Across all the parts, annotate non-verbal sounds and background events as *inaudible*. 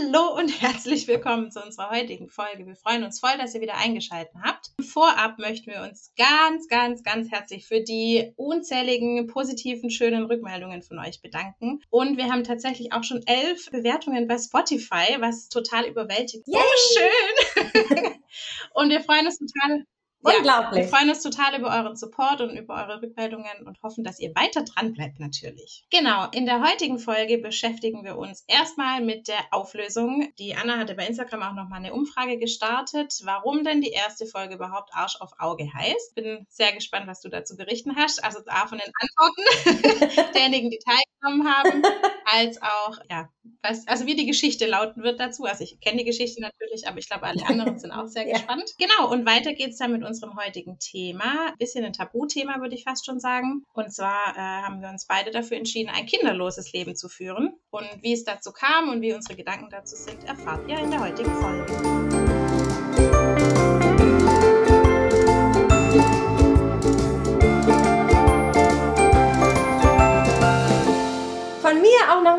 Hallo und herzlich willkommen zu unserer heutigen Folge. Wir freuen uns voll, dass ihr wieder eingeschaltet habt. Vorab möchten wir uns ganz, ganz, ganz herzlich für die unzähligen positiven, schönen Rückmeldungen von euch bedanken. Und wir haben tatsächlich auch schon elf Bewertungen bei Spotify, was total überwältigt. Yay! Oh, schön! *laughs* und wir freuen uns total, Unglaublich. wir freuen uns total über euren Support und über eure Rückmeldungen und hoffen, dass ihr weiter dran bleibt natürlich. Genau, in der heutigen Folge beschäftigen wir uns erstmal mit der Auflösung. Die Anna hatte bei Instagram auch nochmal eine Umfrage gestartet, warum denn die erste Folge überhaupt Arsch auf Auge heißt. Bin sehr gespannt, was du dazu berichten hast. Also A von den Antworten *laughs* derjenigen, die teilgenommen haben, *laughs* als auch, ja, was, also wie die Geschichte lauten wird dazu. Also ich kenne die Geschichte natürlich, aber ich glaube, alle anderen sind auch sehr *laughs* Ja. gespannt. Genau, und weiter geht's dann mit unserem heutigen Thema. Bisschen ein Tabuthema, würde ich fast schon sagen. Und zwar äh, haben wir uns beide dafür entschieden, ein kinderloses Leben zu führen. Und wie es dazu kam und wie unsere Gedanken dazu sind, erfahrt ihr in der heutigen Folge.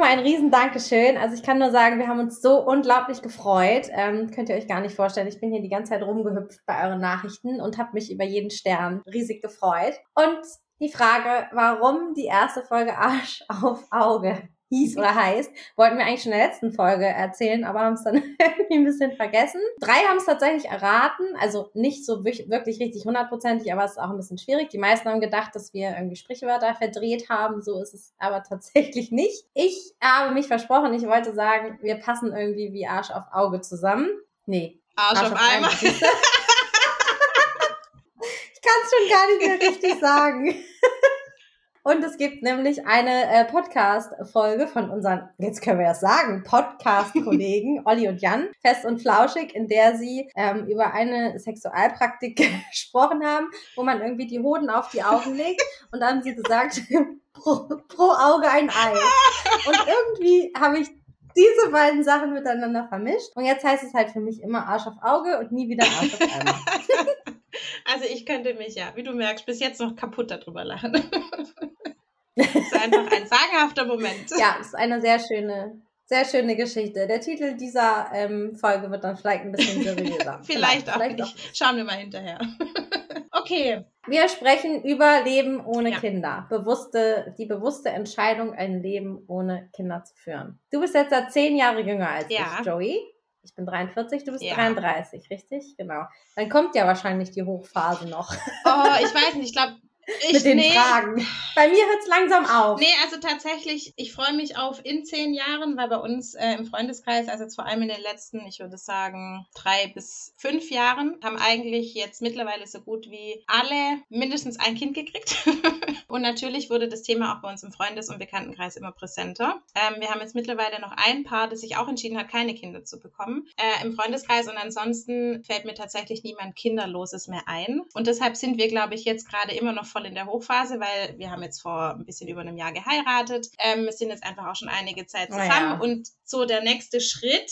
Nochmal ein riesen Dankeschön. Also ich kann nur sagen, wir haben uns so unglaublich gefreut. Ähm, könnt ihr euch gar nicht vorstellen. Ich bin hier die ganze Zeit rumgehüpft bei euren Nachrichten und habe mich über jeden Stern riesig gefreut. Und die Frage, warum die erste Folge Arsch auf Auge hieß oder heißt, wollten wir eigentlich schon in der letzten Folge erzählen, aber haben es dann *laughs* irgendwie ein bisschen vergessen. Drei haben es tatsächlich erraten, also nicht so wirklich richtig hundertprozentig, aber es ist auch ein bisschen schwierig. Die meisten haben gedacht, dass wir irgendwie Sprichwörter verdreht haben, so ist es aber *laughs* tatsächlich nicht. Ich habe mich versprochen, ich wollte sagen, wir passen irgendwie wie Arsch auf Auge zusammen. Nee. Arsch, auf Eimer. siehst du? *laughs* ich kann es schon gar nicht mehr richtig sagen. Und es gibt nämlich eine äh, Podcast-Folge von unseren, jetzt können wir das sagen, Podcast-Kollegen *laughs* Olli und Jan, fest und flauschig, in der sie ähm, über eine Sexualpraktik *laughs* gesprochen haben, wo man irgendwie die Hoden auf die Augen legt. *laughs* Und dann haben sie gesagt, pro, pro Auge ein Ei. Und irgendwie habe ich diese beiden Sachen miteinander vermischt. Und jetzt heißt es halt für mich immer Arsch auf Auge und nie wieder Arsch auf Eimer. Also ich könnte mich ja, wie du merkst, bis jetzt noch kaputt darüber lachen. Das ist einfach ein sagenhafter Moment. Ja, ist eine sehr schöne, sehr schöne Geschichte. Der Titel dieser ähm, Folge wird dann vielleicht ein bisschen seriöser. *laughs* Vielleicht, auch nicht. Schauen wir mal hinterher. *laughs* okay. Wir sprechen über Leben ohne Ja. Kinder. Bewusste, die bewusste Entscheidung, ein Leben ohne Kinder zu führen. Du bist jetzt zehn Jahre jünger als Ja. ich, Joey. Ich bin 43, du bist Ja. 33, richtig? Genau. Dann kommt ja wahrscheinlich die Hochphase noch Oh, ich weiß nicht, ich glaube, ich mit den nee, Fragen. Bei mir hört es langsam auf. Nee, also tatsächlich, ich freue mich auf in zehn Jahren, weil bei uns äh, im Freundeskreis, also jetzt vor allem in den letzten, ich würde sagen, drei bis fünf Jahren, haben eigentlich jetzt mittlerweile so gut wie alle mindestens ein Kind gekriegt. *laughs* und natürlich wurde das Thema auch bei uns im Freundes- und Bekanntenkreis immer präsenter. Ähm, wir haben jetzt mittlerweile noch ein Paar, das sich auch entschieden hat, keine Kinder zu bekommen äh, im Freundeskreis. Und ansonsten fällt mir tatsächlich niemand Kinderloses mehr ein. Und deshalb sind wir, glaube ich, jetzt gerade immer noch voll in der Hochphase, weil wir haben jetzt vor ein bisschen über einem Jahr geheiratet. Ähm, wir sind jetzt einfach auch schon einige Zeit Oh zusammen. ja. Und so der nächste Schritt,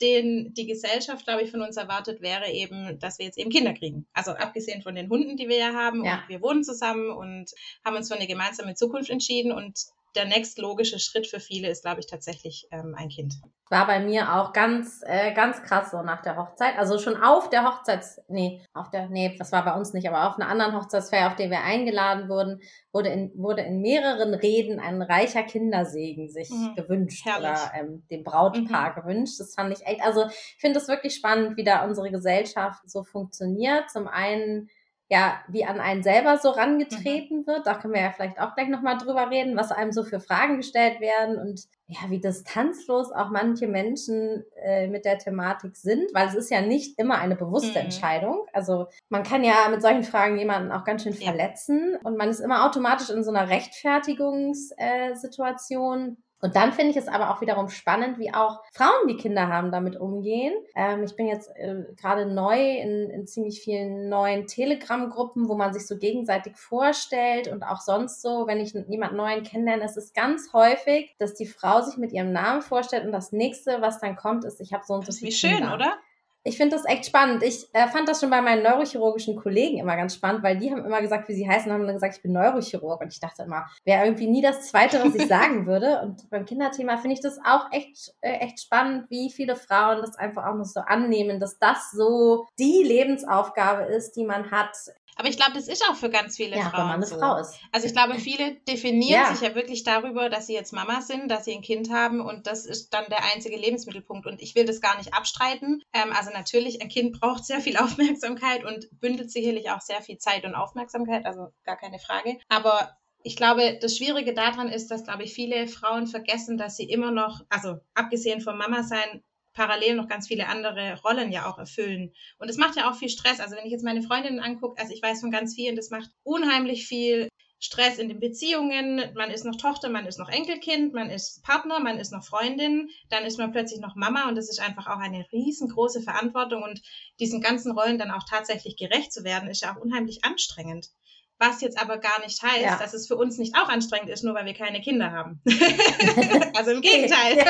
den die Gesellschaft, glaube ich, von uns erwartet, wäre eben, dass wir jetzt eben Kinder kriegen. Also abgesehen von den Hunden, die wir ja haben. Ja. Und wir wohnen zusammen und haben uns für eine gemeinsame Zukunft entschieden. Und der nächstlogische Schritt für viele ist, glaube ich, tatsächlich ähm, ein Kind. War bei mir auch ganz, äh, ganz krass so nach der Hochzeit. Also schon auf der Hochzeits, nee, auf der, nee, das war bei uns nicht, aber auf einer anderen Hochzeitsfeier, auf der wir eingeladen wurden, wurde in, wurde in mehreren Reden ein reicher Kindersegen sich Mhm. gewünscht Herrlich. oder ähm, dem Brautpaar gewünscht. Das fand ich echt, also ich finde es wirklich spannend, wie da unsere Gesellschaft so funktioniert. Zum einen ja, wie an einen selber so rangetreten wird. Da können wir ja vielleicht auch gleich nochmal drüber reden, was einem so für Fragen gestellt werden und ja, wie distanzlos auch manche Menschen äh, mit der Thematik sind, weil es ist ja nicht immer eine bewusste Mhm. Entscheidung. Also man kann ja mit solchen Fragen jemanden auch ganz schön Ja. verletzen und man ist immer automatisch in so einer Rechtfertigungssituation. Und dann finde ich es aber auch wiederum spannend, wie auch Frauen, die Kinder haben, damit umgehen. Ähm, ich bin jetzt äh, gerade neu in, in ziemlich vielen neuen Telegram-Gruppen, wo man sich so gegenseitig vorstellt und auch sonst so, wenn ich jemand Neuen kennenlerne, es ist ganz häufig, dass die Frau sich mit ihrem Namen vorstellt und das nächste, was dann kommt, ist, ich habe so und so Das ist viele wie schön, Kinder. oder? Ich finde das echt spannend. Ich äh, fand das schon bei meinen neurochirurgischen Kollegen immer ganz spannend, weil die haben immer gesagt, wie sie heißen, haben dann gesagt, ich bin Neurochirurg. Und ich dachte immer, wäre irgendwie nie das Zweite, was ich *laughs* sagen würde. Und beim Kinderthema finde ich das auch echt, äh, echt spannend, wie viele Frauen das einfach auch noch so annehmen, dass das so die Lebensaufgabe ist, die man hat. Aber ich glaube, das ist auch für ganz viele ja, Frauen. Wenn man eine so. Frau ist. Also ich glaube, viele definieren Ja. sich ja wirklich darüber, dass sie jetzt Mama sind, dass sie ein Kind haben und das ist dann der einzige Lebensmittelpunkt. Und ich will das gar nicht abstreiten. Ähm, also natürlich, ein Kind braucht sehr viel *laughs* Aufmerksamkeit und bündelt sicherlich auch sehr viel Zeit und Aufmerksamkeit, also gar keine Frage. Aber ich glaube, das Schwierige daran ist, dass, glaube ich, viele Frauen vergessen, dass sie immer noch, also abgesehen vom Mama sein, parallel noch ganz viele andere Rollen ja auch erfüllen. Und es macht ja auch viel Stress. Also wenn ich jetzt meine Freundinnen angucke, also ich weiß von ganz vielen, das macht unheimlich viel Stress in den Beziehungen. Man ist noch Tochter, man ist noch Enkelkind, man ist Partner, man ist noch Freundin, dann ist man plötzlich noch Mama und das ist einfach auch eine riesengroße Verantwortung und diesen ganzen Rollen dann auch tatsächlich gerecht zu werden, ist ja auch unheimlich anstrengend. Was jetzt aber gar nicht heißt, Ja. dass es für uns nicht auch anstrengend ist, nur weil wir keine Kinder haben. *laughs* also im Gegenteil. Ja.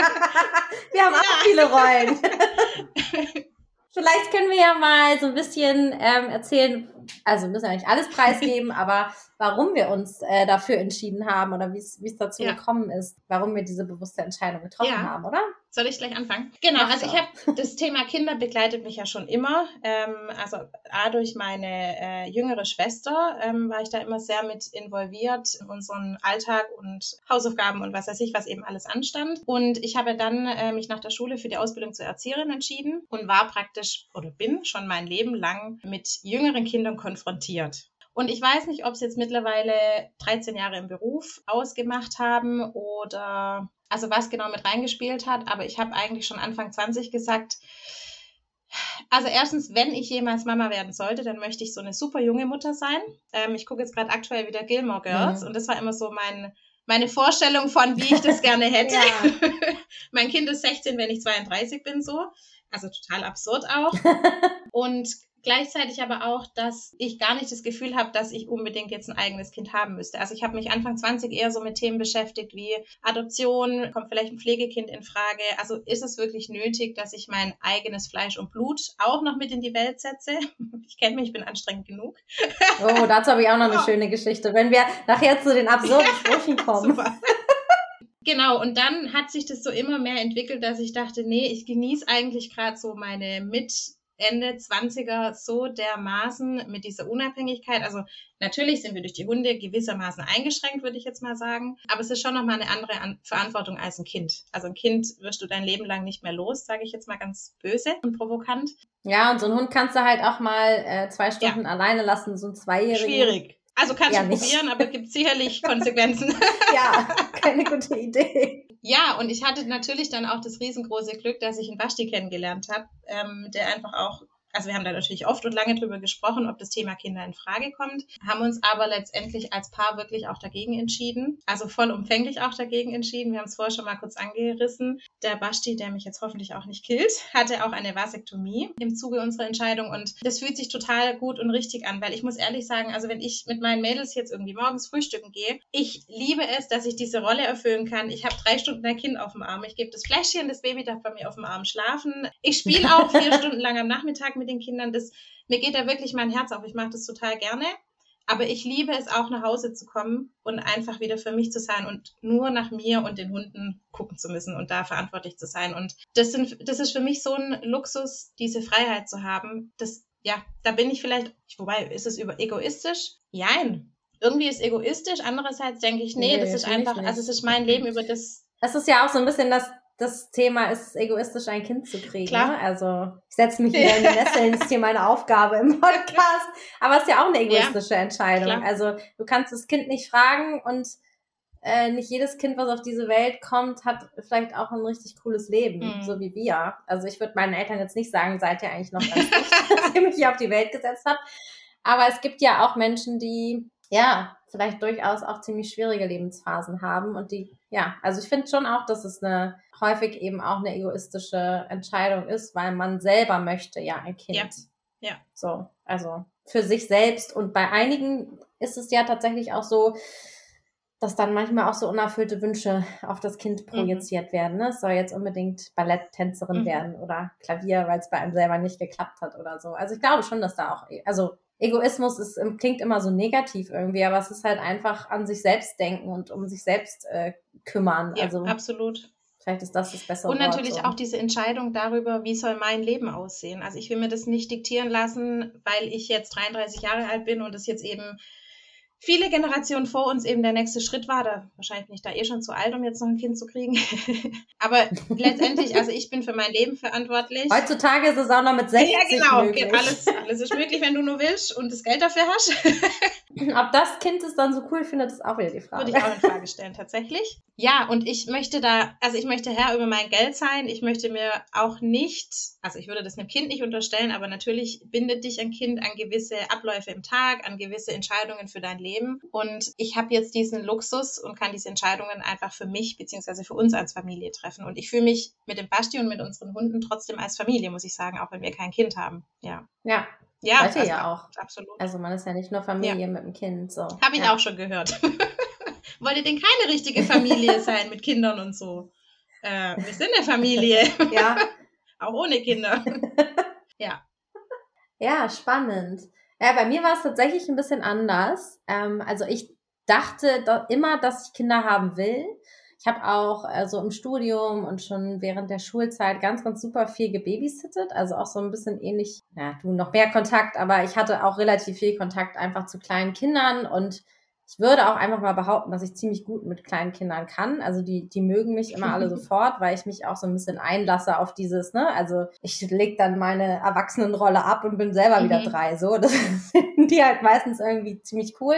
Wir haben auch viele Rollen. *laughs* Vielleicht können wir ja mal so ein bisschen ähm, erzählen, also wir müssen ja nicht alles preisgeben, *laughs* aber warum wir uns äh, dafür entschieden haben oder wie es wie es dazu Ja. gekommen ist, warum wir diese bewusste Entscheidung getroffen Ja. haben, oder? Soll ich gleich anfangen? Genau, Mach also ich habe das Thema Kinder begleitet mich ja schon immer. Ähm, also A durch meine äh, jüngere Schwester ähm, war ich da immer sehr mit involviert in unseren Alltag und Hausaufgaben und was weiß ich, was eben alles anstand. Und ich habe dann äh, mich nach der Schule für die Ausbildung zur Erzieherin entschieden und war praktisch oder bin schon mein Leben lang mit jüngeren Kindern konfrontiert. Und ich weiß nicht, ob es jetzt mittlerweile 13 Jahre im Beruf ausgemacht haben oder also was genau mit reingespielt hat, aber ich habe eigentlich schon Anfang 20 gesagt, also erstens, wenn ich jemals Mama werden sollte, dann möchte ich so eine super junge Mutter sein. Ähm, ich gucke jetzt gerade aktuell wieder Gilmore Girls Mhm. und das war immer so mein, meine Vorstellung von, wie ich das gerne hätte. *laughs* *laughs* Mein Kind ist 16, wenn ich 32 bin, so. Also total absurd auch. *laughs* Und gleichzeitig aber auch, dass ich gar nicht das Gefühl habe, dass ich unbedingt jetzt ein eigenes Kind haben müsste. Also ich habe mich Anfang 20 eher so mit Themen beschäftigt wie Adoption, kommt vielleicht ein Pflegekind in Frage. Also ist es wirklich nötig, dass ich mein eigenes Fleisch und Blut auch noch mit in die Welt setze? *laughs* Ich kenne mich, ich bin anstrengend genug. Oh, dazu habe ich auch noch eine Oh. *laughs* schöne Geschichte. Wenn wir nachher zu den absurden *laughs* Sprüchen kommen. Super. Genau, und dann hat sich das so immer mehr entwickelt, dass ich dachte, nee, ich genieße eigentlich gerade so meine mit Ende 20er so dermaßen mit dieser Unabhängigkeit. Also natürlich sind wir durch die Hunde gewissermaßen eingeschränkt, würde ich jetzt mal sagen. Aber es ist schon nochmal eine andere An Verantwortung als ein Kind. Also ein Kind wirst du dein Leben lang nicht mehr los, sage ich jetzt mal ganz böse und provokant. Ja, und so einen Hund kannst du halt auch mal äh, zwei Stunden alleine lassen, so ein Zweijährigen. Schwierig. Also kannst Ja, du nicht. probieren, aber es gibt sicherlich *laughs* Konsequenzen. Ja, keine gute Idee. Ja, und ich hatte natürlich dann auch das riesengroße Glück, dass ich einen Basti kennengelernt habe, ähm, der einfach auch, also wir haben da natürlich oft und lange drüber gesprochen, ob das Thema Kinder in Frage kommt, haben uns aber letztendlich als Paar wirklich auch dagegen entschieden, also vollumfänglich auch dagegen entschieden. Wir haben es vorher schon mal kurz angerissen. Der Basti, der mich jetzt hoffentlich auch nicht killt, hatte auch eine Vasektomie im Zuge unserer Entscheidung und das fühlt sich total gut und richtig an, weil ich muss ehrlich sagen, also wenn ich mit meinen Mädels jetzt irgendwie morgens frühstücken gehe, ich liebe es, dass ich diese Rolle erfüllen kann. Ich habe drei Stunden ein Kind auf dem Arm. Ich gebe das Fläschchen, das Baby darf bei mir auf dem Arm schlafen. Ich spiele auch vier *laughs* Stunden lang am Nachmittag mit den Kindern. Das, mir geht da wirklich mein Herz auf. Ich mache das total gerne. Aber ich liebe es auch, nach Hause zu kommen und einfach wieder für mich zu sein und nur nach mir und den Hunden gucken zu müssen und da verantwortlich zu sein. Und das, sind, das ist für mich so ein Luxus, diese Freiheit zu haben. Das, ja, da bin ich vielleicht, wobei, ist es über egoistisch? Jein. Irgendwie ist egoistisch. Andererseits denke ich, nee, Nee, das ist einfach, also es ist mein Leben über das, Es ist ja auch so ein bisschen das, das Thema, ist egoistisch, ein Kind zu kriegen. Klar. Ne? Also ich setze mich wieder in *laughs* die Nesseln, das ist hier meine Aufgabe im Podcast. Aber es ist ja auch eine egoistische Entscheidung. klar. Also du kannst das Kind nicht fragen und äh, nicht jedes Kind, was auf diese Welt kommt, hat vielleicht auch ein richtig cooles Leben, Mhm. so wie wir. Also ich würde meinen Eltern jetzt nicht sagen, seid ihr eigentlich noch ganz *laughs* dicht, dass ihr mich hier auf die Welt gesetzt habt. Aber es gibt ja auch Menschen, die ja vielleicht durchaus auch ziemlich schwierige Lebensphasen haben und die ja, also ich finde schon auch, dass es eine häufig eben auch eine egoistische Entscheidung ist, weil man selber möchte ja ein Kind. Ja. Ja. So, also für sich selbst und bei einigen ist es ja tatsächlich auch so, dass dann manchmal auch so unerfüllte Wünsche auf das Kind mhm. projiziert mhm. werden. Ne? Es soll jetzt unbedingt Balletttänzerin mhm. werden oder Klavier, weil es bei einem selber nicht geklappt hat oder so. Also ich glaube schon, dass da auch, also Egoismus ist, klingt immer so negativ irgendwie, aber es ist halt einfach an sich selbst denken und um sich selbst äh, kümmern. Ja, also absolut. Vielleicht ist das das bessere Und natürlich Wort, so. auch diese Entscheidung darüber, wie soll mein Leben aussehen. Also ich will mir das nicht diktieren lassen, weil ich jetzt 33 Jahre alt bin und es jetzt eben viele Generationen vor uns eben der nächste Schritt war. Da wahrscheinlich bin ich da eh schon zu alt, um jetzt noch ein Kind zu kriegen. *laughs* Aber letztendlich, also ich bin für mein Leben verantwortlich. Heutzutage ist es auch noch mit 60 Ja, genau. Möglich. Alles, alles ist möglich, wenn du nur willst und das Geld dafür hast. *laughs* Ob das Kind es dann so cool findet, ist auch wieder die Frage. Würde ich auch in Frage stellen, tatsächlich. Ja, und ich möchte da, also ich möchte Herr über mein Geld sein. Ich möchte mir auch nicht, also ich würde das einem Kind nicht unterstellen, aber natürlich bindet dich ein Kind an gewisse Abläufe im Tag, an gewisse Entscheidungen für dein Leben. Und ich habe jetzt diesen Luxus und kann diese Entscheidungen einfach für mich beziehungsweise für uns als Familie treffen. Und ich fühle mich mit dem Basti und mit unseren Hunden trotzdem als Familie, muss ich sagen, auch wenn wir kein Kind haben. Ja. Ja, ja, also, ja auch. Absolut. Also man ist ja nicht nur Familie ja. mit dem Kind. So. Habe ich ja. auch schon gehört. *laughs* Wollt ihr denn keine richtige Familie *laughs* sein mit Kindern und so? Äh, wir sind eine Familie. ja. *laughs* auch ohne Kinder. ja. Ja, spannend. Ja, bei mir war es tatsächlich ein bisschen anders. Ähm, also ich dachte da immer, dass ich Kinder haben will. Ich habe auch also im Studium und schon während der Schulzeit ganz, ganz super viel gebabysittet. Also auch so ein bisschen ähnlich, ja, du noch mehr Kontakt, aber ich hatte auch relativ viel Kontakt einfach zu kleinen Kindern und ich würde auch einfach mal behaupten, dass ich ziemlich gut mit kleinen Kindern kann. Also die, die mögen mich immer alle *laughs* sofort, weil ich mich auch so ein bisschen einlasse auf dieses, ne? Also ich leg dann meine Erwachsenenrolle ab und bin selber mhm. wieder drei. So, *laughs* das finden die halt meistens irgendwie ziemlich cool.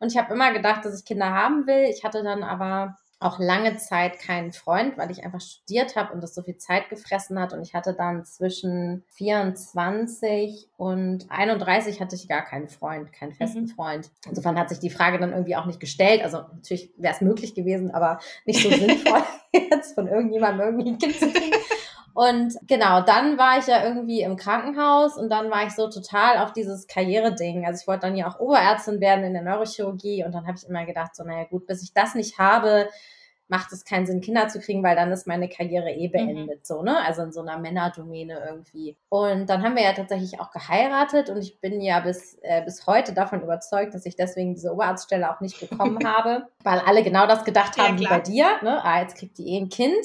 Und ich habe immer gedacht, dass ich Kinder haben will. Ich hatte dann aber auch lange Zeit keinen Freund, weil ich einfach studiert habe und das so viel Zeit gefressen hat. Und ich hatte dann zwischen 24 und 31 hatte ich gar keinen Freund, keinen festen mhm. Freund. Insofern hat sich die Frage dann irgendwie auch nicht gestellt. Also natürlich wäre es möglich gewesen, aber nicht so sinnvoll, *laughs* jetzt von irgendjemandem irgendwie ein Kind zu kriegen. Und genau, dann war ich ja irgendwie im Krankenhaus und dann war ich so total auf dieses Karriereding. Also ich wollte dann ja auch Oberärztin werden in der Neurochirurgie und dann habe ich immer gedacht, so, naja gut, bis ich das nicht habe, macht es keinen Sinn, Kinder zu kriegen, weil dann ist meine Karriere eh mhm. beendet, mhm. so, ne? Also in so einer Männerdomäne irgendwie. Und dann haben wir ja tatsächlich auch geheiratet und ich bin ja bis, äh, bis heute davon überzeugt, dass ich deswegen diese Oberarztstelle auch nicht bekommen *laughs* habe, weil alle genau das gedacht haben ja, wie bei dir, ne? Ah, jetzt kriegt die eh ein Kind.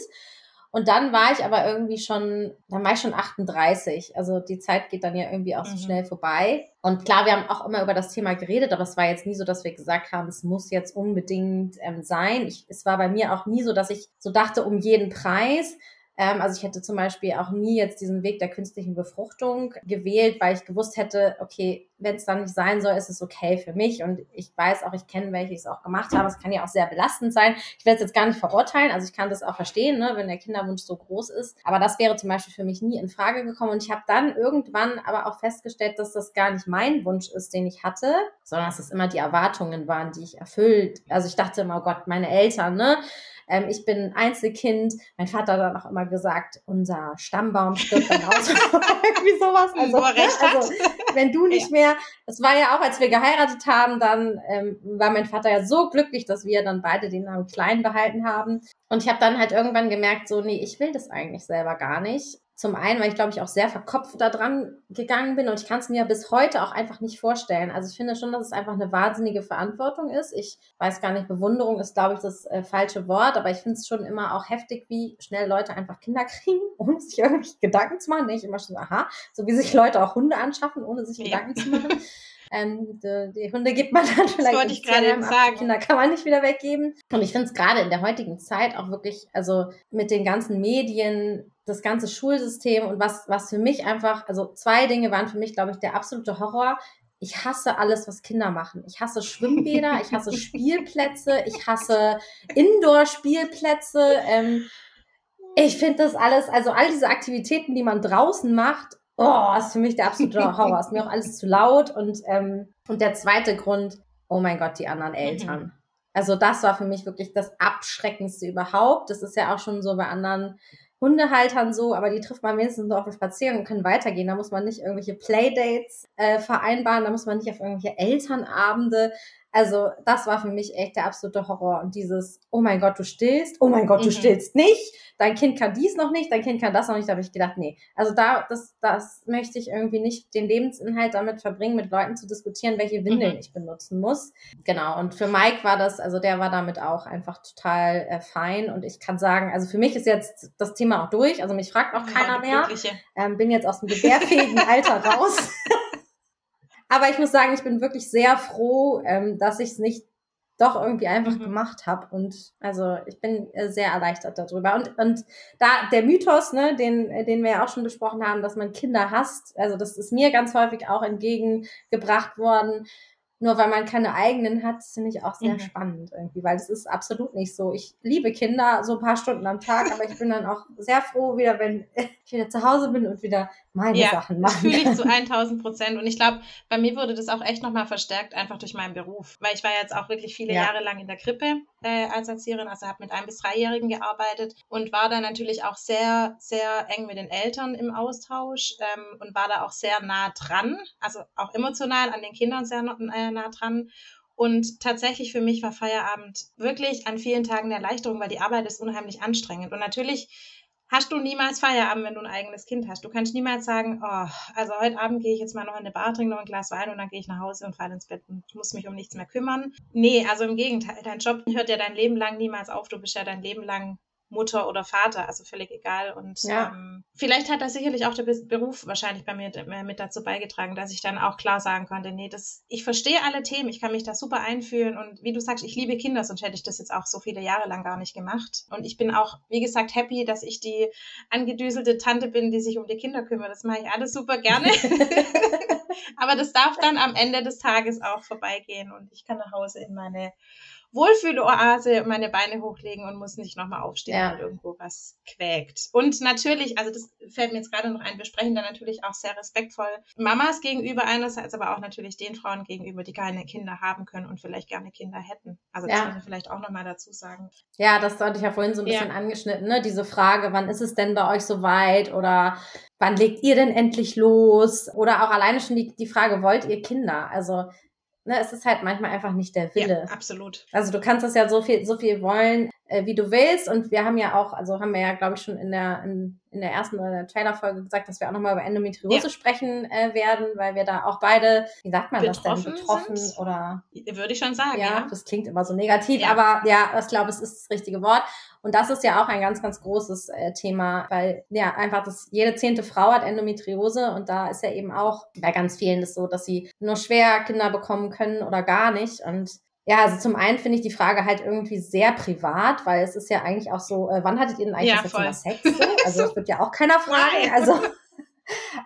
Und dann war ich aber irgendwie schon, dann war ich schon 38. Also die Zeit geht dann ja irgendwie auch so mhm. schnell vorbei. Und klar, wir haben auch immer über das Thema geredet, aber es war jetzt nie so, dass wir gesagt haben, es muss jetzt unbedingt ähm, sein. Ich, es war bei mir auch nie so, dass ich so dachte, um jeden Preis, ähm, also ich hätte zum Beispiel auch nie jetzt diesen Weg der künstlichen Befruchtung gewählt, weil ich gewusst hätte, okay, wenn es dann nicht sein soll, ist es okay für mich. Und ich weiß auch, ich kenne welche, die es auch gemacht haben. Es kann ja auch sehr belastend sein. Ich werde es jetzt gar nicht verurteilen. Also ich kann das auch verstehen, ne, wenn der Kinderwunsch so groß ist. Aber das wäre zum Beispiel für mich nie in Frage gekommen. Und ich habe dann irgendwann aber auch festgestellt, dass das gar nicht mein Wunsch ist, den ich hatte, sondern dass es immer die Erwartungen waren, die ich erfüllt. Also ich dachte immer, oh Gott, meine Eltern, ne? Ähm, ich bin Einzelkind. Mein Vater hat dann auch immer gesagt, unser Stammbaum stirbt dann aus. *laughs* Irgendwie sowas. Also, also, wenn du nicht ja. das war ja auch, als wir geheiratet haben, dann ähm, war mein Vater ja so glücklich, dass wir dann beide den Namen Klein behalten haben. Und ich habe dann halt irgendwann gemerkt, so, nee, ich will das eigentlich selber gar nicht. Zum einen, weil ich glaube ich auch sehr verkopft da dran gegangen bin und ich kann es mir bis heute auch einfach nicht vorstellen. Also ich finde schon, dass es einfach eine wahnsinnige Verantwortung ist. Ich weiß gar nicht, Bewunderung ist glaube ich das äh, falsche Wort, aber ich finde es schon immer auch heftig, wie schnell Leute einfach Kinder *laughs* kriegen, ohne sich irgendwie Gedanken zu machen. Nee, ich immer schon aha, so wie sich Leute auch Hunde anschaffen, ohne sich ja. Gedanken zu machen. *laughs* Ähm, die, die, Hunde gibt man dann vielleicht. Das wollte ich gerade sagen. Kinder kann man nicht wieder weggeben. Und ich finde es gerade in der heutigen Zeit auch wirklich, also mit den ganzen Medien, das ganze Schulsystem und was, was für mich einfach, also zwei Dinge waren für mich, glaube ich, der absolute Horror. Ich hasse alles, was Kinder machen. Ich hasse Schwimmbäder, ich hasse Spielplätze, ich hasse Indoor-Spielplätze. Ähm, ich finde das alles, also all diese Aktivitäten, die man draußen macht, oh, ist für mich der absolute Horror. ist mir auch alles zu laut. Und, ähm, und der zweite Grund, oh mein Gott, die anderen Eltern. Mhm. Also das war für mich wirklich das Abschreckendste überhaupt. Das ist ja auch schon so bei anderen Hundehaltern so, aber die trifft man wenigstens nur auf dem Spaziergang und können weitergehen. Da muss man nicht irgendwelche Playdates äh, vereinbaren, da muss man nicht auf irgendwelche Elternabende. Also das war für mich echt der absolute Horror. Und dieses, oh mein Gott, du stillst, oh mein Gott, du mhm. stillst nicht, dein Kind kann dies noch nicht, dein Kind kann das noch nicht. Da habe ich gedacht, nee. Also da, das, das möchte ich irgendwie nicht den Lebensinhalt damit verbringen, mit Leuten zu diskutieren, welche Windeln mhm. ich benutzen muss. Genau. Und für Mike war das, also der war damit auch einfach total äh, fein. Und ich kann sagen, also für mich ist jetzt das Thema auch durch. Also mich fragt auch keiner mehr. Ähm, bin jetzt aus dem gebärfähigen Alter raus. *laughs* Aber ich muss sagen, ich bin wirklich sehr froh, ähm, dass ich es nicht doch irgendwie einfach mhm. gemacht habe. Und also ich bin äh, sehr erleichtert darüber. Und, und da der Mythos, ne, den, äh, den wir ja auch schon besprochen haben, dass man Kinder hasst, also das ist mir ganz häufig auch entgegengebracht worden nur weil man keine eigenen hat, finde ich auch sehr mhm. spannend irgendwie, weil das ist absolut nicht so. Ich liebe Kinder so ein paar Stunden am Tag, aber ich bin dann auch sehr froh wieder, wenn ich wieder zu Hause bin und wieder meine ja, Sachen machen. fühle ich zu *laughs* 1000 Prozent. Und ich glaube, bei mir wurde das auch echt nochmal verstärkt, einfach durch meinen Beruf. Weil ich war jetzt auch wirklich viele ja. Jahre lang in der Krippe äh, als Erzieherin, also habe mit ein- bis dreijährigen gearbeitet und war da natürlich auch sehr, sehr eng mit den Eltern im Austausch ähm, und war da auch sehr nah dran, also auch emotional an den Kindern sehr äh, nah dran. Und tatsächlich für mich war Feierabend wirklich an vielen Tagen eine Erleichterung, weil die Arbeit ist unheimlich anstrengend. Und natürlich hast du niemals Feierabend, wenn du ein eigenes Kind hast. Du kannst niemals sagen, oh, also heute Abend gehe ich jetzt mal noch in eine Bar, trinke noch ein Glas Wein und dann gehe ich nach Hause und falle ins Bett und muss mich um nichts mehr kümmern. Nee, also im Gegenteil, dein Job hört ja dein Leben lang niemals auf. Du bist ja dein Leben lang Mutter oder Vater, also völlig egal. Und ja. ähm, vielleicht hat da sicherlich auch der Beruf wahrscheinlich bei mir mit dazu beigetragen, dass ich dann auch klar sagen konnte, nee, das, ich verstehe alle Themen, ich kann mich da super einfühlen und wie du sagst, ich liebe Kinder, sonst hätte ich das jetzt auch so viele Jahre lang gar nicht gemacht. Und ich bin auch, wie gesagt, happy, dass ich die angedüselte Tante bin, die sich um die Kinder kümmert. Das mache ich alles super gerne. *laughs* *laughs* Aber das darf dann am Ende des Tages auch vorbeigehen und ich kann nach Hause in meine Wohlfühloase meine Beine hochlegen und muss nicht nochmal aufstehen, ja. weil irgendwo was quäkt. Und natürlich, also das fällt mir jetzt gerade noch ein, wir sprechen da natürlich auch sehr respektvoll Mamas gegenüber einerseits, aber auch natürlich den Frauen gegenüber, die keine Kinder haben können und vielleicht gerne Kinder hätten. Also das ja. ich vielleicht auch nochmal dazu sagen. Ja, das hatte ich ja vorhin so ein bisschen ja. angeschnitten, ne? Diese Frage, wann ist es denn bei euch soweit oder wann legt ihr denn endlich los? Oder auch alleine schon die, die Frage, wollt ihr Kinder? Also ne, es ist halt manchmal einfach nicht der Wille. Ja, absolut. Also du kannst das ja so viel, so viel wollen, äh, wie du willst. Und wir haben ja auch, also haben wir ja, glaube ich, schon in der, in, in der ersten oder der Trailer-Folge gesagt, dass wir auch nochmal über Endometriose ja. sprechen äh, werden, weil wir da auch beide, wie sagt man betroffen das denn, betroffen sind? oder? Würde ich schon sagen, ja. ja. Das klingt immer so negativ, ja. aber ja, ich glaube, es ist das richtige Wort. Und das ist ja auch ein ganz, ganz großes äh, Thema, weil ja einfach das, jede zehnte Frau hat Endometriose und da ist ja eben auch bei ganz vielen das so, dass sie nur schwer Kinder bekommen können oder gar nicht. Und ja, also zum einen finde ich die Frage halt irgendwie sehr privat, weil es ist ja eigentlich auch so, äh, wann hattet ihr denn eigentlich ja, das letzte Mal Sex? So? Also das wird ja auch keiner *laughs* fragen. Also,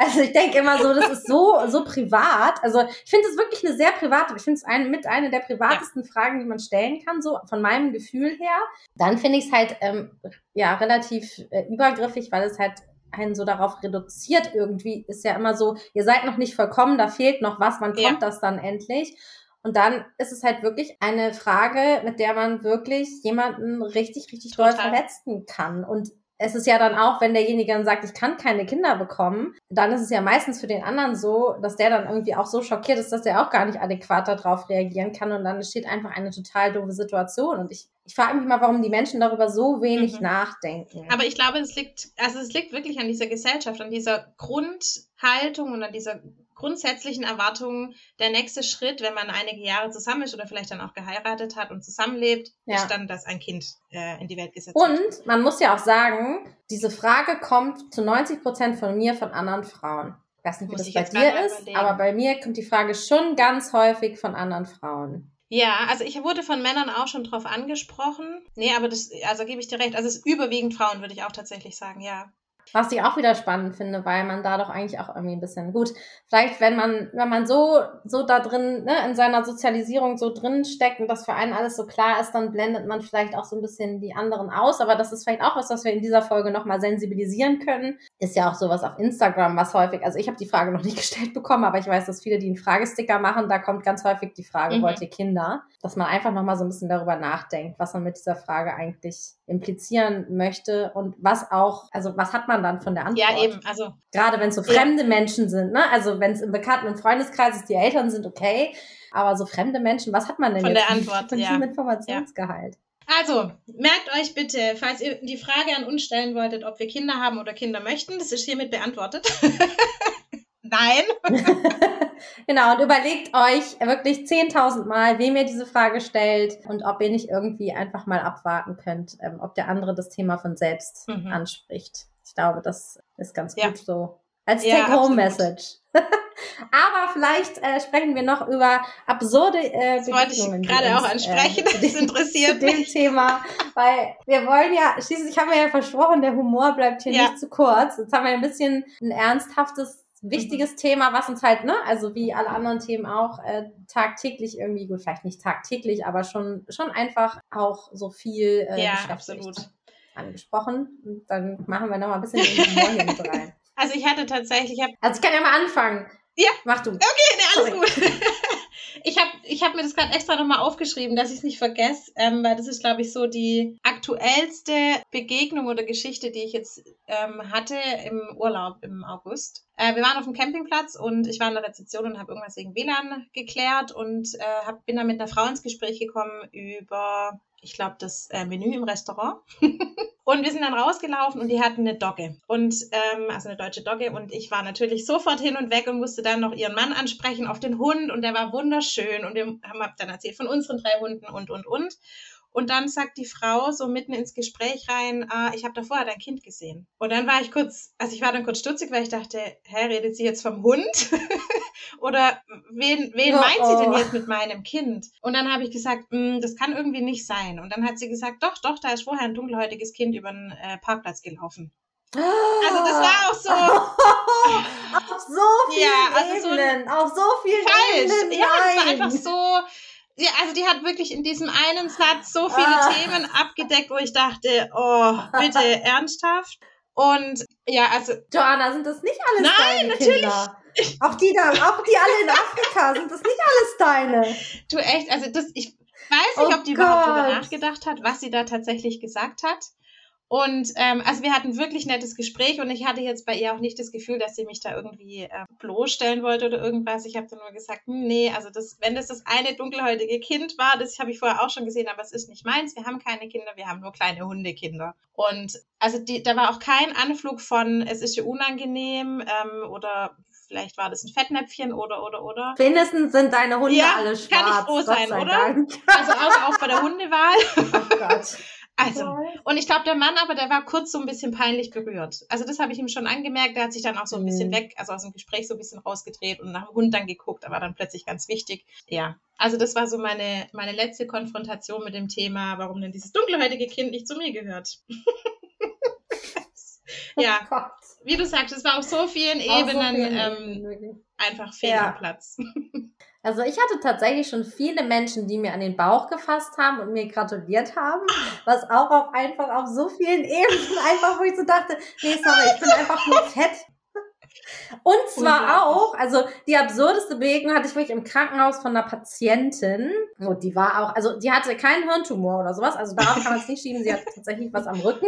also ich denke immer so, das ist so, so privat. Also ich finde es wirklich eine sehr private, ich finde es ein, mit einer der privatesten ja. Fragen, die man stellen kann, so von meinem Gefühl her. Dann finde ich es halt ähm, ja relativ äh, übergriffig, weil es halt einen so darauf reduziert irgendwie. Ist ja immer so, ihr seid noch nicht vollkommen, da fehlt noch was, wann kommt ja. das dann endlich? Und dann ist es halt wirklich eine Frage, mit der man wirklich jemanden richtig, richtig Total. doll verletzen kann. Und es ist ja dann auch, wenn derjenige dann sagt, ich kann keine Kinder bekommen, dann ist es ja meistens für den anderen so, dass der dann irgendwie auch so schockiert ist, dass der auch gar nicht adäquat darauf reagieren kann und dann entsteht einfach eine total doofe Situation. Und ich, ich frage mich mal, warum die Menschen darüber so wenig mhm. nachdenken. Aber ich glaube, es liegt, also es liegt wirklich an dieser Gesellschaft, an dieser Grundhaltung und an dieser grundsätzlichen Erwartungen der nächste Schritt, wenn man einige Jahre zusammen ist oder vielleicht dann auch geheiratet hat und zusammenlebt, ja. ist dann, dass ein Kind äh, in die Welt gesetzt wird. Und man muss ja auch sagen, diese Frage kommt zu 90 Prozent von mir von anderen Frauen. Ich weiß nicht, wie das bei dir ist, überlegen. aber bei mir kommt die Frage schon ganz häufig von anderen Frauen. Ja, also ich wurde von Männern auch schon drauf angesprochen. Nee, aber das, also gebe ich dir recht. Also es ist überwiegend Frauen, würde ich auch tatsächlich sagen, ja. Was ich auch wieder spannend finde, weil man da doch eigentlich auch irgendwie ein bisschen gut, vielleicht wenn man, wenn man so, so da drin, ne, in seiner Sozialisierung so drin steckt und das für einen alles so klar ist, dann blendet man vielleicht auch so ein bisschen die anderen aus. Aber das ist vielleicht auch was, was wir in dieser Folge nochmal sensibilisieren können. Ist ja auch sowas auf Instagram, was häufig, also ich habe die Frage noch nicht *laughs* gestellt bekommen, aber ich weiß, dass viele, die einen Fragesticker machen, da kommt ganz häufig die Frage, mhm. wollt ihr Kinder? Dass man einfach nochmal so ein bisschen darüber nachdenkt, was man mit dieser Frage eigentlich implizieren möchte und was auch, also was hat man man dann von der Antwort? Ja, eben. Also Gerade wenn es so fremde ja. Menschen sind, ne? Also wenn es im Bekannten- und Freundeskreis ist, die Eltern sind okay, aber so fremde Menschen, was hat man denn von jetzt der Antwort, von ja. diesem Informationsgehalt? Also, merkt euch bitte, falls ihr die Frage an uns stellen wolltet, ob wir Kinder haben oder Kinder möchten, das ist hiermit beantwortet. *laughs* Nein. *laughs* genau, und überlegt euch wirklich 10.000 Mal, wem ihr diese Frage stellt und ob ihr nicht irgendwie einfach mal abwarten könnt, ähm, ob der andere das Thema von selbst Mhm. anspricht. Ich glaube, das ist ganz Ja. gut so. Als Ja, Take-Home-Message. *laughs* Aber vielleicht äh, sprechen wir noch über absurde äh, Das wollte ich gerade auch uns, ansprechen. *laughs* Äh, Das interessiert zu dem mich. Thema, weil wir wollen ja, schließlich haben wir ja versprochen, der Humor bleibt hier Ja. nicht zu kurz. Jetzt haben wir ein bisschen ein ernsthaftes, Mhm. wichtiges Thema, was uns halt, ne, also wie alle anderen Themen auch, äh, tagtäglich irgendwie, gut, vielleicht nicht tagtäglich, aber schon, schon einfach auch so viel äh, Ja, absolut. Angesprochen. Und dann machen wir noch mal ein bisschen Humor hier mit *laughs* rein. Also ich hatte tatsächlich, ich habe Also ich kann ja mal anfangen. Ja. Mach du. Okay, nee, alles gut. *laughs* Ich habe ich hab mir das gerade extra nochmal aufgeschrieben, dass ich es nicht vergesse, ähm, weil das ist, glaube ich, so die aktuellste Begegnung oder Geschichte, die ich jetzt ähm, hatte im Urlaub im August. Äh, wir waren auf dem Campingplatz und ich war in der Rezeption und habe irgendwas wegen WLAN geklärt und äh, hab, bin dann mit einer Frau ins Gespräch gekommen über, ich glaube, das äh, Menü im Restaurant. *laughs* Und wir sind dann rausgelaufen und die hatten eine Dogge. Und, ähm, also eine deutsche Dogge. Und ich war natürlich sofort hin und weg und musste dann noch ihren Mann ansprechen auf den Hund. Und der war wunderschön. Und wir haben dann erzählt von unseren drei Hunden und, und, und. Und dann sagt die Frau so mitten ins Gespräch rein, ah, ich habe da vorher dein Kind gesehen. Und dann war ich kurz, also ich war dann kurz stutzig, weil ich dachte, hä, redet sie jetzt vom Hund? *laughs* Oder wen, wen Oh, meint sie denn oh. jetzt mit meinem Kind? Und dann habe ich gesagt, "Mm, das kann irgendwie nicht sein. Und dann hat sie gesagt, doch, doch, da ist vorher ein dunkelhäutiges Kind über den äh, Parkplatz gelaufen. Also das war auch so *laughs* auf so vielen Ja, also so Ebenen, auf so vielen falsch. Ebenen, Ja, das war einfach so. Ja, also die hat wirklich in diesem einen Satz so viele Ah. Themen abgedeckt, wo ich dachte, oh, bitte *laughs* ernsthaft. Und ja, also Joanna, sind das nicht alles Nein, deine natürlich. Kinder? Auch die da, auch die alle in *laughs* Afrika, sind das nicht alles deine? du echt, also das, ich weiß nicht, Oh ob die überhaupt drüber Gott. nachgedacht hat, was sie da tatsächlich gesagt hat. Und ähm, also wir hatten wirklich nettes Gespräch und ich hatte jetzt bei ihr auch nicht das Gefühl, dass sie mich da irgendwie äh, bloßstellen wollte oder irgendwas. Ich habe dann nur gesagt, hm, nee, also das, wenn das das eine dunkelhäutige Kind war, das habe ich vorher auch schon gesehen, aber es ist nicht meins. Wir haben keine Kinder, wir haben nur kleine Hundekinder. Und also die, da war auch kein Anflug von, es ist ihr unangenehm ähm, oder vielleicht war das ein Fettnäpfchen oder oder oder. Wenigstens sind deine Hunde Ja, alle kann schwarz. ich froh sein, sei oder? Dank. Also auch, auch bei der Hundewahl. *laughs* Oh Gott. Also, und ich glaube, der Mann aber, der war kurz so ein bisschen peinlich berührt. Also das habe ich ihm schon angemerkt. Der hat sich dann auch so ein bisschen Mhm. weg, also aus dem Gespräch so ein bisschen rausgedreht und nach dem Hund dann geguckt, aber dann plötzlich ganz wichtig. Ja, also das war so meine, meine letzte Konfrontation mit dem Thema, warum denn dieses dunkelhäutige Kind nicht zu mir gehört. *laughs* ja, Oh Gott. wie du sagst, es war auf so vielen Auf so Ebenen vielen ähm, Ebenen, einfach fehl Ja. Platz. *laughs* Also ich hatte tatsächlich schon viele Menschen, die mir an den Bauch gefasst haben und mir gratuliert haben, was auch auf einfach auf so vielen Ebenen *laughs* einfach, wo ich so dachte, nee, sorry, ich bin einfach nur fett. Und zwar auch, also die absurdeste Begegnung hatte ich wirklich im Krankenhaus von einer Patientin. Und die war auch, also die hatte keinen Hirntumor oder sowas, also darauf kann man es nicht schieben, sie hatte tatsächlich was am Rücken.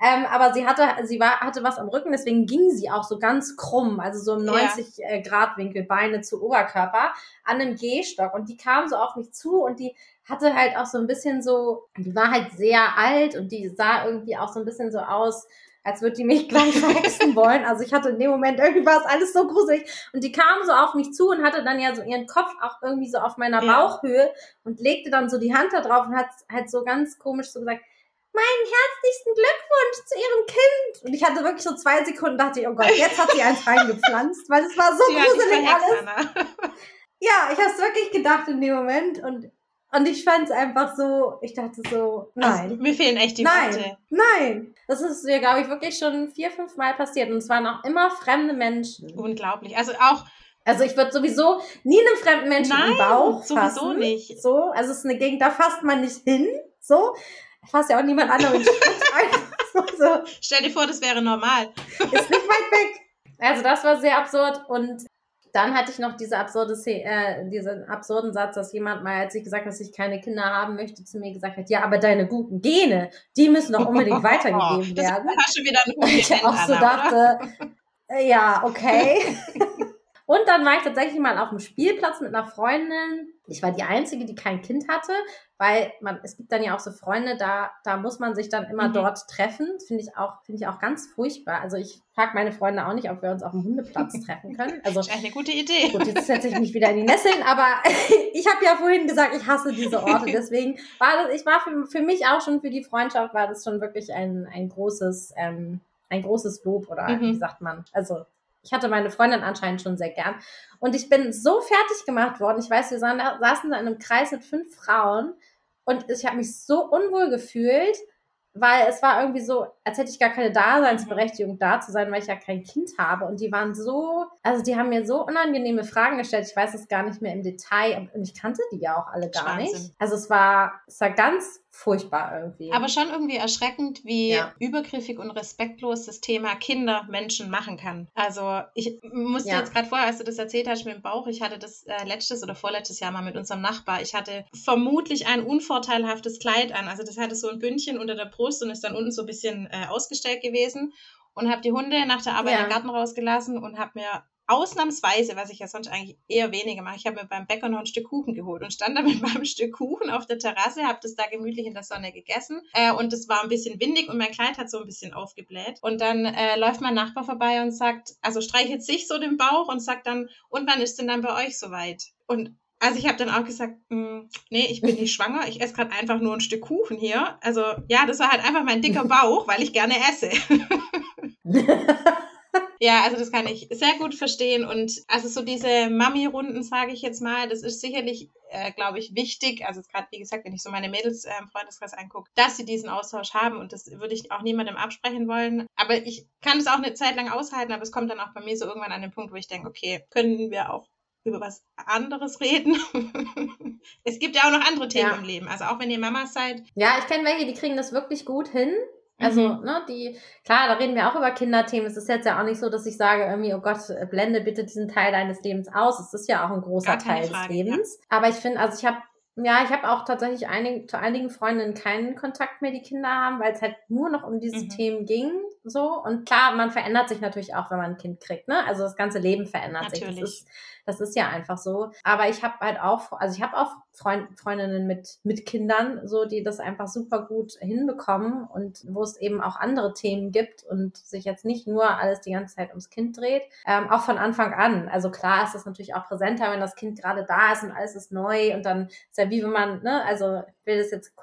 Ähm, aber sie hatte, sie war, hatte was am Rücken, deswegen ging sie auch so ganz krumm, also so im Ja. 90 äh, Grad Winkel, Beine zu Oberkörper, an einem Gehstock. Und die kam so auf mich zu und die hatte halt auch so ein bisschen so, die war halt sehr alt und die sah irgendwie auch so ein bisschen so aus, als würde die mich *laughs* gleich verhexen wollen. Also ich hatte in dem Moment irgendwie war es alles so gruselig. Und die kam so auf mich zu und hatte dann ja so ihren Kopf auch irgendwie so auf meiner. Bauchhöhe und legte dann so die Hand da drauf und hat halt so ganz komisch so gesagt, meinen herzlichsten Glückwunsch zu ihrem Kind. Und ich hatte wirklich so zwei Sekunden, dachte ich, oh Gott, jetzt hat sie eins reingepflanzt, weil es war so *laughs* dich gruselig alles. *laughs* Ja, ich habe es wirklich gedacht in dem Moment und, und ich fand es einfach so, ich dachte so, nein. Also, mir fehlen echt die nein, Worte. nein. Das ist mir, glaube ich, wirklich schon vier, fünf Mal passiert. Und es waren auch immer fremde Menschen. Unglaublich. Also auch Also ich würde sowieso nie einem fremden Menschen Nein, im Bauch sowieso fassen. nicht. So, also es ist eine Gegend, da fasst man nicht hin. So, fasst ja auch niemand Schritt einfach so, so. Stell dir vor, das wäre normal. Ist nicht weit weg. Also das war sehr absurd und Dann hatte ich noch diese absurde, äh, diesen absurden Satz, dass jemand mal, als ich gesagt habe, dass ich keine Kinder haben möchte, zu mir gesagt hat, ja, aber deine guten Gene, die müssen doch unbedingt *laughs* weitergegeben werden. Das hast du wieder einen ich auch so dachte, äh, ja, okay. *laughs* Und dann war ich tatsächlich mal auf dem Spielplatz mit einer Freundin. Ich war die Einzige, die kein Kind hatte, weil man, es gibt dann ja auch so Freunde, da, da muss man sich dann immer mhm. dort treffen. Finde ich auch, finde ich auch ganz furchtbar. Also ich frage meine Freunde auch nicht, ob wir uns auf dem Hundeplatz *laughs* treffen können. Also, das ist eine gute Idee. Gut, jetzt setze ich mich wieder in die Nesseln, aber *laughs* ich habe ja vorhin gesagt, ich hasse diese Orte. *laughs* Deswegen war das, ich war für, für mich auch schon für die Freundschaft, war das schon wirklich ein, ein großes, ähm, ein großes Lob oder mhm. wie sagt man? Also ich hatte meine Freundin anscheinend schon sehr gern. Und ich bin so fertig gemacht worden. Ich weiß, wir saßen da in einem Kreis mit fünf Frauen und ich habe mich so unwohl gefühlt, weil es war irgendwie so, als hätte ich gar keine Daseinsberechtigung da zu sein, weil ich ja kein Kind habe. Und die waren so, also die haben mir so unangenehme Fragen gestellt. Ich weiß es gar nicht mehr im Detail. Und ich kannte die ja auch alle gar nicht. Also es war, es war ganz furchtbar irgendwie. Aber schon irgendwie erschreckend, wie ja. übergriffig und respektlos das Thema Kinder Menschen machen kann. Also ich musste ja. jetzt gerade vorher, als du das erzählt hast mit dem Bauch, ich hatte das äh, letztes oder vorletztes Jahr mal mit unserem Nachbar. Ich hatte vermutlich ein unvorteilhaftes Kleid an. Also das hatte so ein Bündchen unter der Brust und ist dann unten so ein bisschen äh, ausgestellt gewesen und habe die Hunde nach der Arbeit ja. den Garten rausgelassen und habe mir ausnahmsweise, was ich ja sonst eigentlich eher weniger mache, ich habe mir beim Bäcker noch ein Stück Kuchen geholt und stand *laughs* da mit meinem Stück Kuchen auf der Terrasse, habe das da gemütlich in der Sonne gegessen äh, und es war ein bisschen windig und mein Kleid hat so ein bisschen aufgebläht und dann äh, läuft mein Nachbar vorbei und sagt, also streichelt sich so den Bauch und sagt dann, und wann ist denn dann bei euch soweit? Und also ich habe dann auch gesagt, hm, nee, ich bin nicht schwanger, ich esse gerade einfach nur ein Stück Kuchen hier. Also ja, das war halt einfach mein dicker *laughs* Bauch, weil ich gerne esse. *laughs* Ja, also das kann ich sehr gut verstehen. Und also so diese Mami-Runden, sage ich jetzt mal, das ist sicherlich, äh, glaube ich, wichtig. Also gerade, wie gesagt, wenn ich so meine Mädels äh, Freundeskreis angucke, dass sie diesen Austausch haben. Und das würde ich auch niemandem absprechen wollen. Aber ich kann es auch eine Zeit lang aushalten, aber es kommt dann auch bei mir so irgendwann an den Punkt, wo ich denke, okay, können wir auch über was anderes reden. *laughs* es gibt ja auch noch andere Themen ja. im Leben. Also auch wenn ihr Mamas seid. Ja, ich kenne welche, die kriegen das wirklich gut hin. Also, mhm. ne, die, klar, da reden wir auch über Kinderthemen. Es ist jetzt ja auch nicht so, dass ich sage, irgendwie, oh Gott, blende bitte diesen Teil deines Lebens aus. Es ist ja auch ein großer Teil Frage, des Lebens. Ja. Aber ich finde, also ich habe ja, ich habe auch tatsächlich einig, zu einigen Freundinnen keinen Kontakt mehr, die Kinder haben, weil es halt nur noch um diese mhm. Themen ging. So. Und klar, man verändert sich natürlich auch, wenn man ein Kind kriegt. Ne? Also das ganze Leben verändert natürlich. sich. Das ist, das ist ja einfach so. Aber ich habe halt auch, also ich habe auch Freund, Freundinnen mit, mit Kindern, so, die das einfach super gut hinbekommen und wo es eben auch andere Themen gibt und sich jetzt nicht nur alles die ganze Zeit ums Kind dreht. Ähm, auch von Anfang an. Also klar ist das natürlich auch präsenter, wenn das Kind gerade da ist und alles ist neu und dann ist ja wie wenn man, ne, also will das jetzt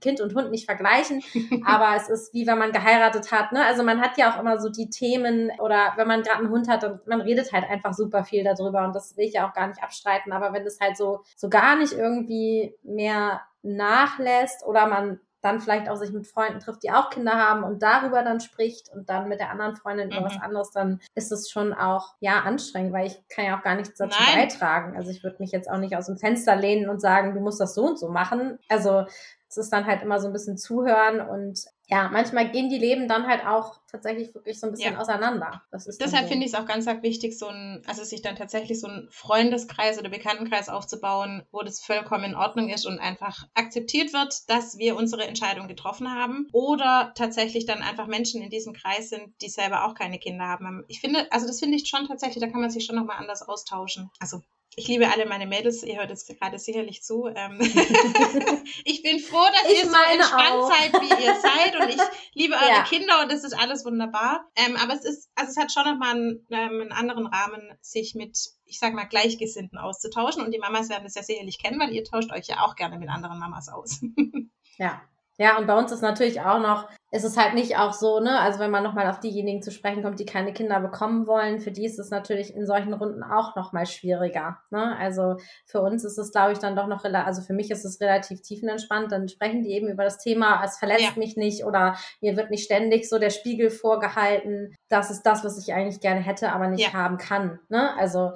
Kind und Hund nicht vergleichen, *laughs* aber es ist wie wenn man geheiratet hat, ne? Also man hat ja auch immer so die Themen oder wenn man gerade einen Hund hat und man redet halt einfach super viel darüber und das will ich ja auch gar nicht abstreiten, aber wenn es halt so, so gar nicht irgendwie mehr nachlässt oder man dann vielleicht auch sich mit Freunden trifft, die auch Kinder haben und darüber dann spricht und dann mit der anderen Freundin über mhm. was anderes, dann ist es schon auch, ja, anstrengend, weil ich kann ja auch gar nichts dazu Nein. beitragen. Also ich würde mich jetzt auch nicht aus dem Fenster lehnen und sagen, du musst das so und so machen. Also es ist dann halt immer so ein bisschen zuhören und ja, manchmal gehen die Leben dann halt auch tatsächlich wirklich so ein bisschen ja. auseinander. Deshalb so. finde ich es auch ganz wichtig, so ein, also sich dann tatsächlich so einen Freundeskreis oder Bekanntenkreis aufzubauen, wo das vollkommen in Ordnung ist und einfach akzeptiert wird, dass wir unsere Entscheidung getroffen haben. Oder tatsächlich dann einfach Menschen in diesem Kreis sind, die selber auch keine Kinder haben. Ich finde, also das finde ich schon tatsächlich, da kann man sich schon nochmal anders austauschen. Also ich liebe alle meine Mädels, ihr hört jetzt gerade sicherlich zu. Ähm *laughs* ich bin froh, dass ich ihr so entspannt auch. seid, wie ihr seid und ich liebe eure ja. Kinder und das ist alles wunderbar. Ähm, aber es ist, also es hat schon nochmal einen, ähm, einen anderen Rahmen, sich mit, ich sag mal, Gleichgesinnten auszutauschen und die Mamas werden das ja sicherlich kennen, weil ihr tauscht euch ja auch gerne mit anderen Mamas aus. *laughs* ja, ja, und bei uns ist natürlich auch noch, ist es halt nicht auch so, ne, also wenn man nochmal auf diejenigen zu sprechen kommt, die keine Kinder bekommen wollen, für die ist es natürlich in solchen Runden auch nochmal schwieriger, ne, also für uns ist es, glaube ich, dann doch noch, also für mich ist es relativ tiefenentspannt, dann sprechen die eben über das Thema, es verletzt ja. mich nicht oder mir wird nicht ständig so der Spiegel vorgehalten, das ist das, was ich eigentlich gerne hätte, aber nicht ja. haben kann, ne, also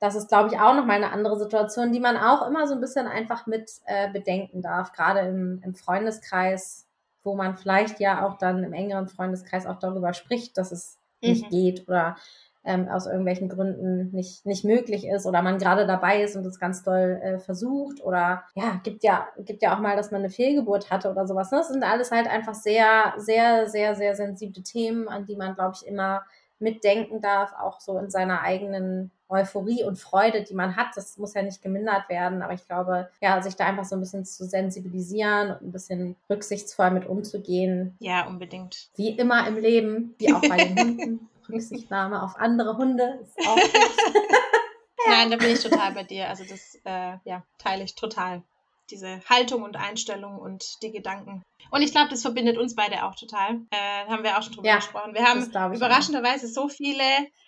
das ist, glaube ich, auch nochmal eine andere Situation, die man auch immer so ein bisschen einfach mit äh, bedenken darf, gerade im, im Freundeskreis, wo man vielleicht ja auch dann im engeren Freundeskreis auch darüber spricht, dass es mhm. nicht geht oder ähm, aus irgendwelchen Gründen nicht, nicht möglich ist oder man gerade dabei ist und es ganz doll äh, versucht oder ja, gibt ja, gibt ja auch mal, dass man eine Fehlgeburt hatte oder sowas. Ne? Das sind alles halt einfach sehr, sehr, sehr, sehr sensible Themen, an die man, glaube ich, immer mitdenken darf, auch so in seiner eigenen Euphorie und Freude, die man hat. Das muss ja nicht gemindert werden, aber ich glaube, ja, sich da einfach so ein bisschen zu sensibilisieren und ein bisschen rücksichtsvoll mit umzugehen. Ja, unbedingt. Wie immer im Leben, wie auch bei den *laughs* Hunden. Rücksichtnahme auf andere Hunde ist auch. *laughs* Nein, da bin ich total bei dir. Also das äh, ja, teile ich total. Diese Haltung und Einstellung und die Gedanken. Und ich glaube, das verbindet uns beide auch total. Äh, haben wir auch schon drüber ja, gesprochen. Wir haben überraschenderweise auch. so viele.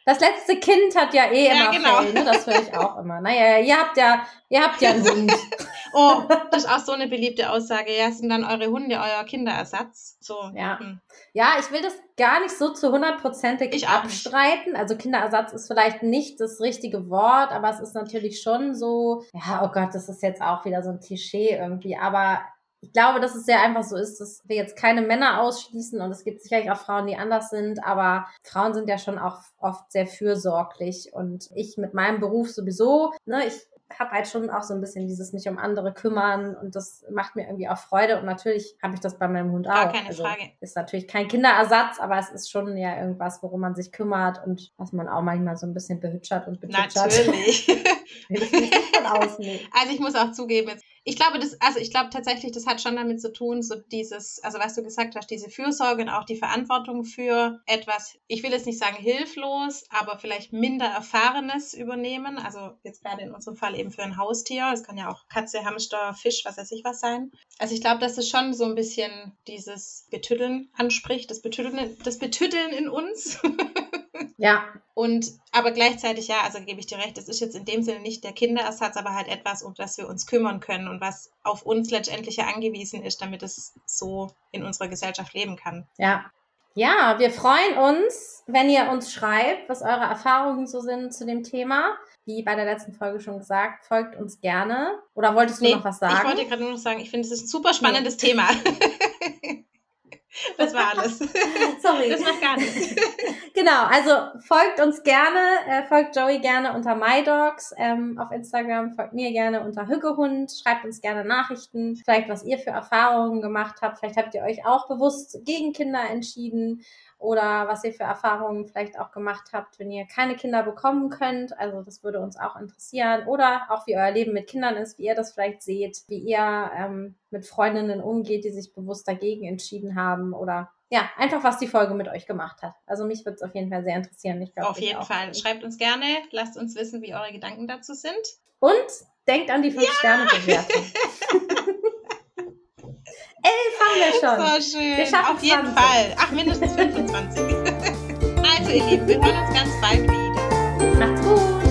Das letzte Kind hat ja eh ja, immer genau. Fell, ne? Das höre ich auch *laughs* immer. Naja, ihr habt ja, ihr habt ja einen Hund. *laughs* oh, das ist auch so eine beliebte Aussage. Ja, sind dann eure Hunde euer Kinderersatz? So. Ja. Hm. Ja, ich will das gar nicht so zu hundertprozentig abstreiten. Also Kinderersatz ist vielleicht nicht das richtige Wort, aber es ist natürlich schon so, ja, oh Gott, das ist jetzt auch wieder so ein Klischee irgendwie. Aber ich glaube, dass es sehr einfach so ist, dass wir jetzt keine Männer ausschließen und es gibt sicherlich auch Frauen, die anders sind, aber Frauen sind ja schon auch oft sehr fürsorglich und ich mit meinem Beruf sowieso, ne, ich habe halt schon auch so ein bisschen dieses mich um andere kümmern und das macht mir irgendwie auch Freude und natürlich habe ich das bei meinem Hund auch. Gar keine also, Frage. Ist natürlich kein Kinderersatz, aber es ist schon ja irgendwas, worum man sich kümmert und was man auch manchmal so ein bisschen behütschert und betütschert. Natürlich. *laughs* *laughs* also ich muss auch zugeben, ich glaube, das, also ich glaube tatsächlich, das hat schon damit zu tun, so dieses, also was du gesagt hast, diese Fürsorge und auch die Verantwortung für etwas, ich will jetzt nicht sagen hilflos, aber vielleicht minder Erfahrenes übernehmen. Also jetzt gerade in unserem Fall eben für ein Haustier. Das kann ja auch Katze, Hamster, Fisch, was weiß ich was sein. Also ich glaube, dass es schon so ein bisschen dieses Betütteln anspricht, das Betütteln, das Betütteln in uns. *laughs* Ja. Und aber gleichzeitig, ja, also gebe ich dir recht, es ist jetzt in dem Sinne nicht der Kinderersatz, aber halt etwas, um das wir uns kümmern können und was auf uns letztendlich ja angewiesen ist, damit es so in unserer Gesellschaft leben kann. Ja. Ja, wir freuen uns, wenn ihr uns schreibt, was eure Erfahrungen so sind zu dem Thema. Wie bei der letzten Folge schon gesagt, folgt uns gerne. Oder wolltest du nee, noch was sagen? Ich wollte gerade nur noch sagen, ich finde, es ist ein super spannendes nee. Thema. *laughs* Das war alles. *laughs* Sorry. Das macht gar nichts. *laughs* Genau, also folgt uns gerne, äh, folgt Joey gerne unter MyDogs ähm, auf Instagram, folgt mir gerne unter Hüggehund, schreibt uns gerne Nachrichten, vielleicht was ihr für Erfahrungen gemacht habt, vielleicht habt ihr euch auch bewusst gegen Kinder entschieden oder was ihr für Erfahrungen vielleicht auch gemacht habt, wenn ihr keine Kinder bekommen könnt. Also das würde uns auch interessieren. Oder auch wie euer Leben mit Kindern ist, wie ihr das vielleicht seht, wie ihr ähm, mit Freundinnen umgeht, die sich bewusst dagegen entschieden haben oder ja, einfach was die Folge mit euch gemacht hat. Also mich würde es auf jeden Fall sehr interessieren. Ich glaub, auf jeden Fall. Schreibt uns gerne, lasst uns wissen, wie eure Gedanken dazu sind. Und denkt an die 5-Sterne-Bewertung. *laughs* Elf haben wir schon. So schön. Wir schaffen Auf jeden 20. Fall. Ach, mindestens 25. *laughs* also, ihr Lieben, wir hören uns ganz bald wieder. Macht's gut.